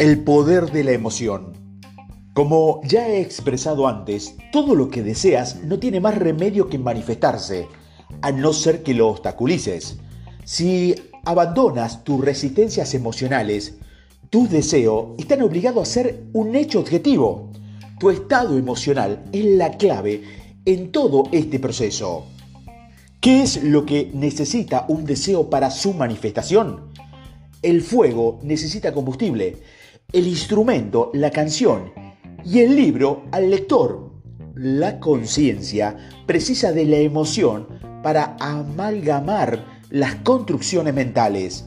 El poder de la emoción. Como ya he expresado antes, todo lo que deseas no tiene más remedio que manifestarse, a no ser que lo obstaculices. Si abandonas tus resistencias emocionales, tus deseos están obligados a ser un hecho objetivo. Tu estado emocional es la clave en todo este proceso. ¿Qué es lo que necesita un deseo para su manifestación? El fuego necesita combustible el instrumento, la canción, y el libro al lector. La conciencia precisa de la emoción para amalgamar las construcciones mentales.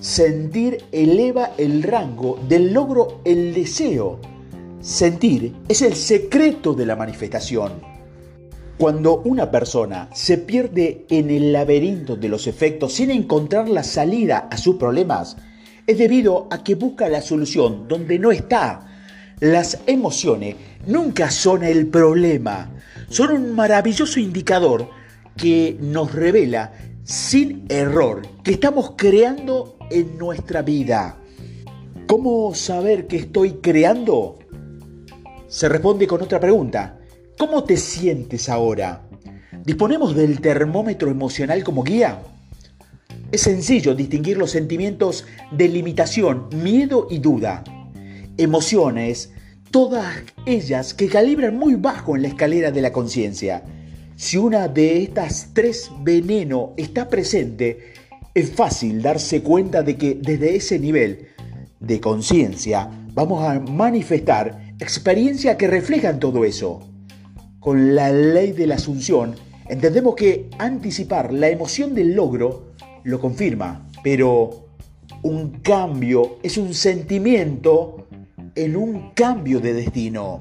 Sentir eleva el rango del logro el deseo. Sentir es el secreto de la manifestación. Cuando una persona se pierde en el laberinto de los efectos sin encontrar la salida a sus problemas, es debido a que busca la solución donde no está. Las emociones nunca son el problema, son un maravilloso indicador que nos revela sin error que estamos creando en nuestra vida. ¿Cómo saber que estoy creando? Se responde con otra pregunta. ¿Cómo te sientes ahora? ¿Disponemos del termómetro emocional como guía? Es sencillo distinguir los sentimientos de limitación, miedo y duda. Emociones, todas ellas que calibran muy bajo en la escalera de la conciencia. Si una de estas tres veneno está presente, es fácil darse cuenta de que desde ese nivel de conciencia vamos a manifestar experiencias que reflejan todo eso. Con la ley de la asunción, entendemos que anticipar la emoción del logro lo confirma, pero un cambio es un sentimiento en un cambio de destino.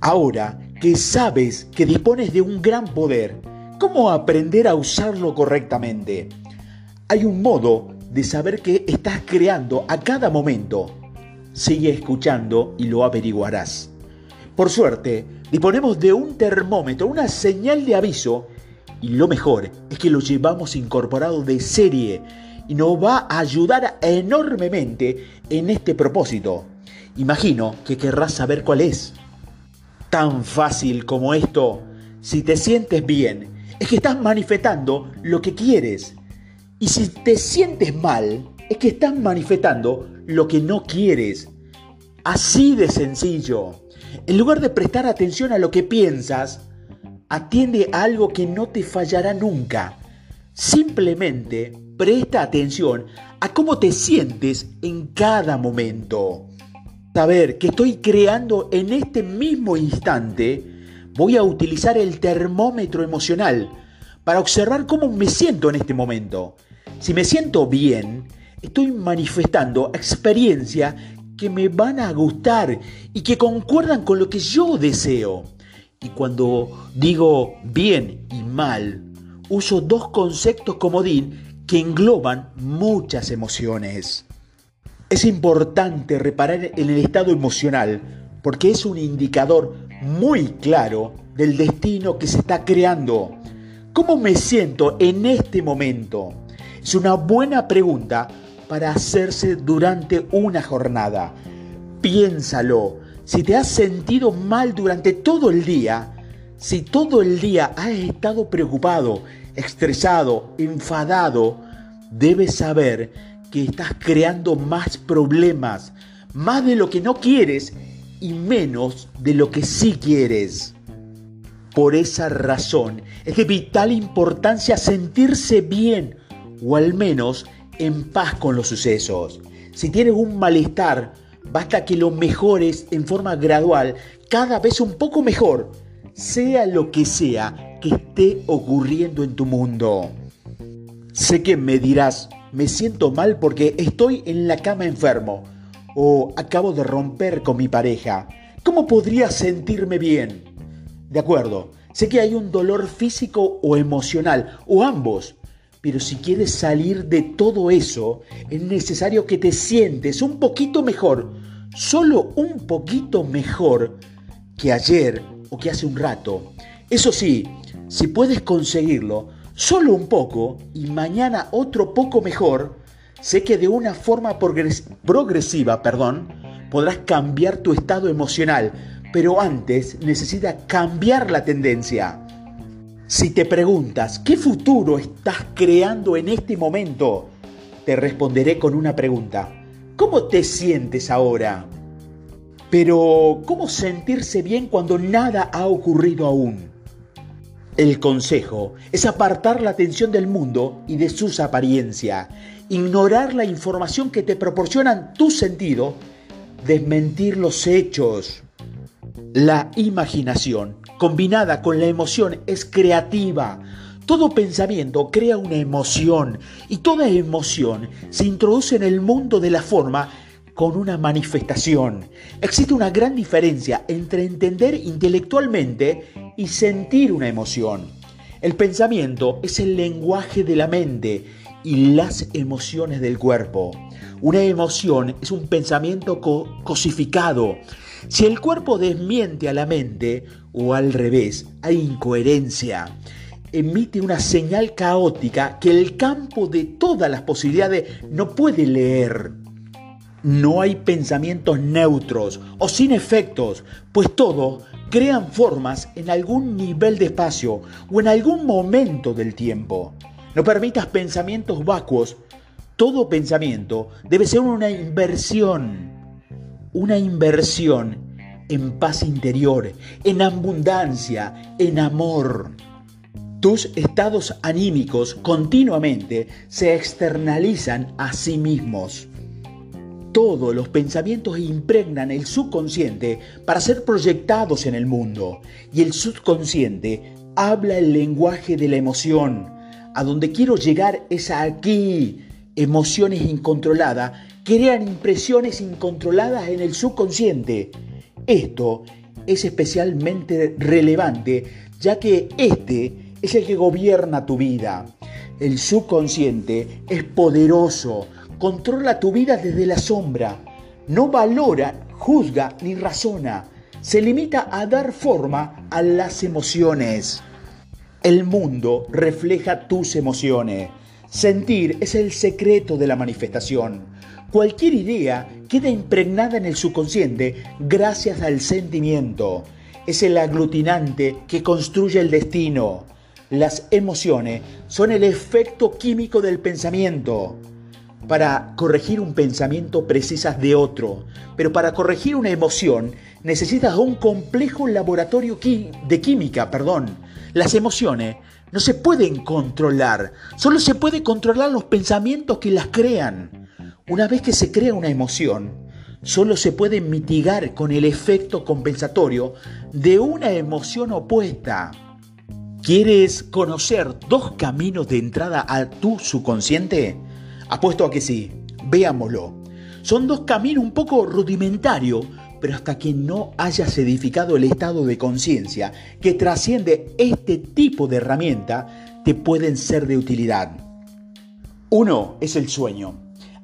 Ahora que sabes que dispones de un gran poder, ¿cómo aprender a usarlo correctamente? Hay un modo de saber que estás creando a cada momento. Sigue escuchando y lo averiguarás. Por suerte, disponemos de un termómetro, una señal de aviso y lo mejor es que lo llevamos incorporado de serie y nos va a ayudar enormemente en este propósito. Imagino que querrás saber cuál es. Tan fácil como esto, si te sientes bien, es que estás manifestando lo que quieres. Y si te sientes mal, es que estás manifestando lo que no quieres. Así de sencillo. En lugar de prestar atención a lo que piensas, atiende a algo que no te fallará nunca. Simplemente presta atención a cómo te sientes en cada momento. Saber que estoy creando en este mismo instante, voy a utilizar el termómetro emocional para observar cómo me siento en este momento. Si me siento bien, estoy manifestando experiencias que me van a gustar y que concuerdan con lo que yo deseo. Y cuando digo bien y mal, uso dos conceptos comodín que engloban muchas emociones. Es importante reparar en el estado emocional porque es un indicador muy claro del destino que se está creando. ¿Cómo me siento en este momento? Es una buena pregunta para hacerse durante una jornada. Piénsalo si te has sentido mal durante todo el día, si todo el día has estado preocupado, estresado, enfadado, debes saber que estás creando más problemas, más de lo que no quieres y menos de lo que sí quieres. Por esa razón es de vital importancia sentirse bien o al menos en paz con los sucesos. Si tienes un malestar, Basta que lo mejores en forma gradual, cada vez un poco mejor, sea lo que sea que esté ocurriendo en tu mundo. Sé que me dirás, me siento mal porque estoy en la cama enfermo o acabo de romper con mi pareja. ¿Cómo podría sentirme bien? De acuerdo, sé que hay un dolor físico o emocional, o ambos, pero si quieres salir de todo eso, es necesario que te sientes un poquito mejor, solo un poquito mejor que ayer o que hace un rato. Eso sí, si puedes conseguirlo, solo un poco y mañana otro poco mejor, sé que de una forma progresiva, perdón, podrás cambiar tu estado emocional, pero antes necesita cambiar la tendencia. Si te preguntas, ¿qué futuro estás creando en este momento? Te responderé con una pregunta. ¿Cómo te sientes ahora? Pero, ¿cómo sentirse bien cuando nada ha ocurrido aún? El consejo es apartar la atención del mundo y de sus apariencias, ignorar la información que te proporcionan tu sentido, desmentir los hechos. La imaginación, combinada con la emoción, es creativa. Todo pensamiento crea una emoción y toda emoción se introduce en el mundo de la forma con una manifestación. Existe una gran diferencia entre entender intelectualmente y sentir una emoción. El pensamiento es el lenguaje de la mente y las emociones del cuerpo. Una emoción es un pensamiento cosificado. Si el cuerpo desmiente a la mente o al revés, hay incoherencia. Emite una señal caótica que el campo de todas las posibilidades no puede leer. No hay pensamientos neutros o sin efectos, pues todos crean formas en algún nivel de espacio o en algún momento del tiempo. No permitas pensamientos vacuos. Todo pensamiento debe ser una inversión, una inversión en paz interior, en abundancia, en amor. Tus estados anímicos continuamente se externalizan a sí mismos. Todos los pensamientos impregnan el subconsciente para ser proyectados en el mundo y el subconsciente habla el lenguaje de la emoción. A donde quiero llegar es aquí. Emociones incontroladas crean impresiones incontroladas en el subconsciente. Esto es especialmente relevante ya que este es el que gobierna tu vida. El subconsciente es poderoso, controla tu vida desde la sombra, no valora, juzga ni razona, se limita a dar forma a las emociones. El mundo refleja tus emociones. Sentir es el secreto de la manifestación. Cualquier idea queda impregnada en el subconsciente gracias al sentimiento. Es el aglutinante que construye el destino. Las emociones son el efecto químico del pensamiento. Para corregir un pensamiento precisas de otro, pero para corregir una emoción necesitas un complejo laboratorio de química, perdón. Las emociones no se pueden controlar, solo se puede controlar los pensamientos que las crean. Una vez que se crea una emoción, solo se puede mitigar con el efecto compensatorio de una emoción opuesta. ¿Quieres conocer dos caminos de entrada a tu subconsciente? Apuesto a que sí. Veámoslo. Son dos caminos un poco rudimentarios, pero hasta que no hayas edificado el estado de conciencia que trasciende este tipo de herramienta, te pueden ser de utilidad. Uno es el sueño.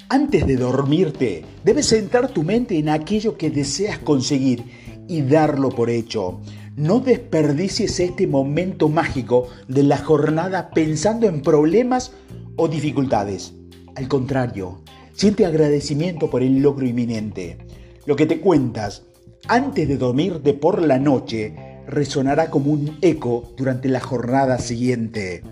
Antes de dormirte, debes centrar tu mente en aquello que deseas conseguir y darlo por hecho. No desperdicies este momento mágico de la jornada pensando en problemas o dificultades. Al contrario, siente agradecimiento por el logro inminente. Lo que te cuentas antes de dormirte por la noche resonará como un eco durante la jornada siguiente.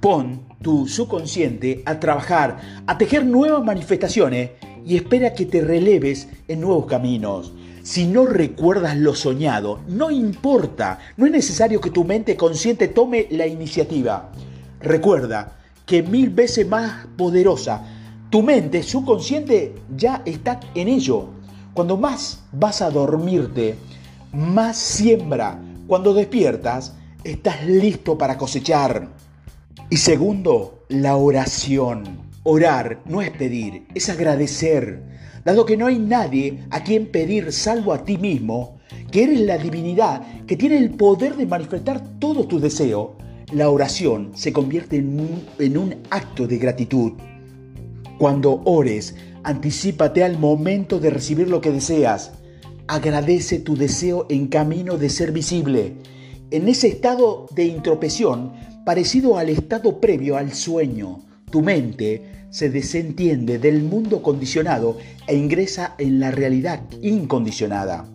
Pon tu subconsciente a trabajar, a tejer nuevas manifestaciones y espera que te releves en nuevos caminos. Si no recuerdas lo soñado, no importa, no es necesario que tu mente consciente tome la iniciativa. Recuerda que mil veces más poderosa. Tu mente subconsciente ya está en ello. Cuando más vas a dormirte, más siembra. Cuando despiertas, estás listo para cosechar. Y segundo, la oración. Orar no es pedir, es agradecer. Dado que no hay nadie a quien pedir salvo a ti mismo, que eres la divinidad que tiene el poder de manifestar todos tus deseos, la oración se convierte en un, en un acto de gratitud. Cuando ores, anticípate al momento de recibir lo que deseas. Agradece tu deseo en camino de ser visible. En ese estado de introspección, parecido al estado previo al sueño, tu mente se desentiende del mundo condicionado e ingresa en la realidad incondicionada.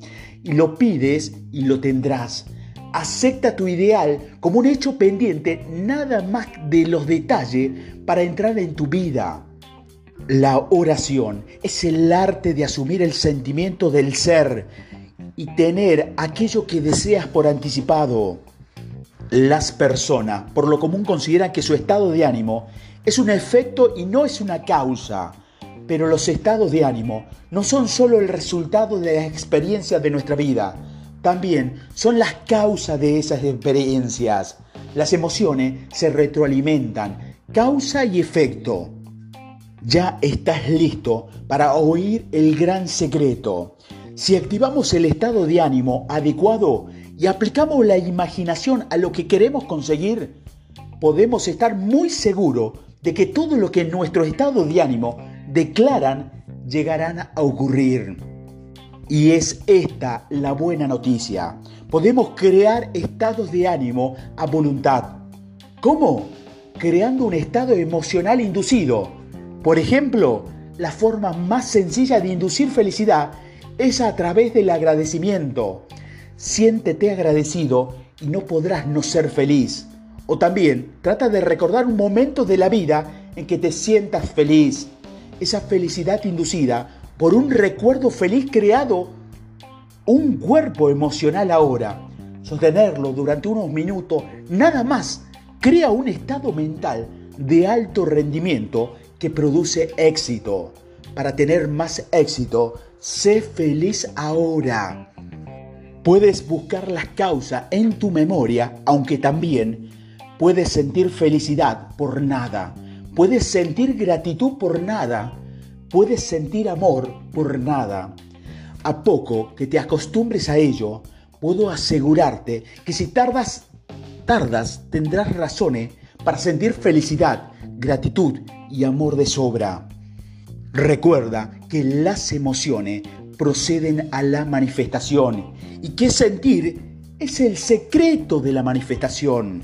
Y lo pides y lo tendrás. Acepta tu ideal como un hecho pendiente nada más de los detalles para entrar en tu vida. La oración es el arte de asumir el sentimiento del ser y tener aquello que deseas por anticipado. Las personas por lo común consideran que su estado de ánimo es un efecto y no es una causa. Pero los estados de ánimo no son solo el resultado de las experiencias de nuestra vida, también son las causas de esas experiencias. Las emociones se retroalimentan, causa y efecto. Ya estás listo para oír el gran secreto. Si activamos el estado de ánimo adecuado y aplicamos la imaginación a lo que queremos conseguir, podemos estar muy seguros de que todo lo que en nuestro estado de ánimo declaran llegarán a ocurrir. Y es esta la buena noticia. Podemos crear estados de ánimo a voluntad. ¿Cómo? Creando un estado emocional inducido. Por ejemplo, la forma más sencilla de inducir felicidad es a través del agradecimiento. Siéntete agradecido y no podrás no ser feliz. O también trata de recordar un momento de la vida en que te sientas feliz. Esa felicidad inducida por un recuerdo feliz creado, un cuerpo emocional ahora. Sostenerlo durante unos minutos, nada más, crea un estado mental de alto rendimiento que produce éxito. Para tener más éxito, sé feliz ahora. Puedes buscar las causas en tu memoria, aunque también puedes sentir felicidad por nada. Puedes sentir gratitud por nada. Puedes sentir amor por nada. A poco que te acostumbres a ello, puedo asegurarte que si tardas, tardas, tendrás razones para sentir felicidad, gratitud y amor de sobra. Recuerda que las emociones proceden a la manifestación y que sentir es el secreto de la manifestación.